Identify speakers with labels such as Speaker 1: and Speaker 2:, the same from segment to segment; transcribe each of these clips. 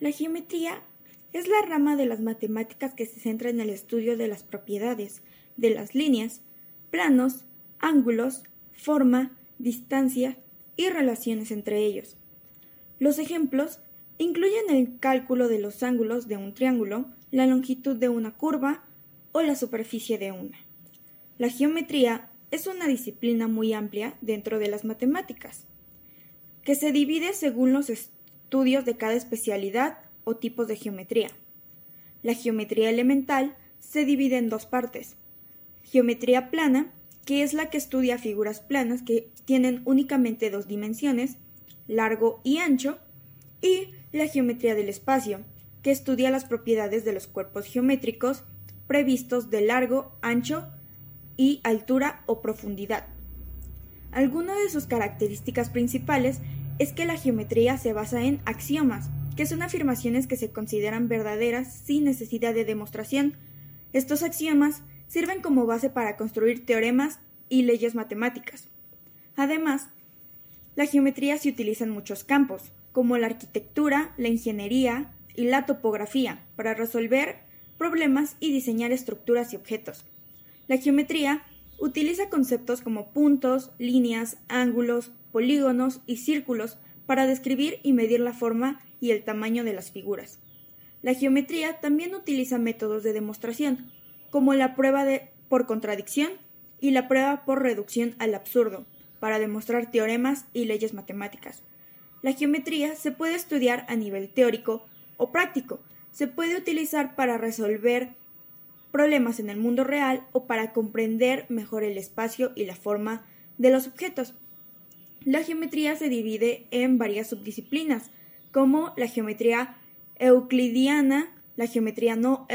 Speaker 1: La geometría es la rama de las matemáticas que se centra en el estudio de las propiedades de las líneas, planos, ángulos, forma, distancia y relaciones entre ellos. Los ejemplos incluyen el cálculo de los ángulos de un triángulo, la longitud de una curva o la superficie de una. La geometría es una disciplina muy amplia dentro de las matemáticas, que se divide según los estudios de cada especialidad o tipos de geometría. La geometría elemental se divide en dos partes. Geometría plana, que es la que estudia figuras planas que tienen únicamente dos dimensiones, largo y ancho, y la geometría del espacio, que estudia las propiedades de los cuerpos geométricos previstos de largo, ancho y altura o profundidad. Alguna de sus características principales es que la geometría se basa en axiomas, que son afirmaciones que se consideran verdaderas sin necesidad de demostración. Estos axiomas sirven como base para construir teoremas y leyes matemáticas. Además, la geometría se utiliza en muchos campos, como la arquitectura, la ingeniería y la topografía, para resolver problemas y diseñar estructuras y objetos. La geometría utiliza conceptos como puntos, líneas, ángulos, polígonos y círculos para describir y medir la forma y el tamaño de las figuras. La geometría también utiliza métodos de demostración, como la prueba por contradicción y la prueba por reducción al absurdo, para demostrar teoremas y leyes matemáticas. La geometría se puede estudiar a nivel teórico o práctico, se puede utilizar para resolver problemas en el mundo real o para comprender mejor el espacio y la forma de los objetos. La geometría se divide en varias subdisciplinas, como la geometría euclidiana, la geometría no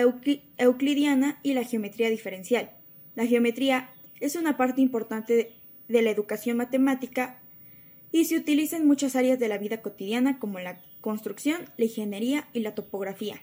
Speaker 1: euclidiana y la geometría diferencial. La geometría es una parte importante de la educación matemática y se utiliza en muchas áreas de la vida cotidiana como la construcción, la ingeniería y la topografía.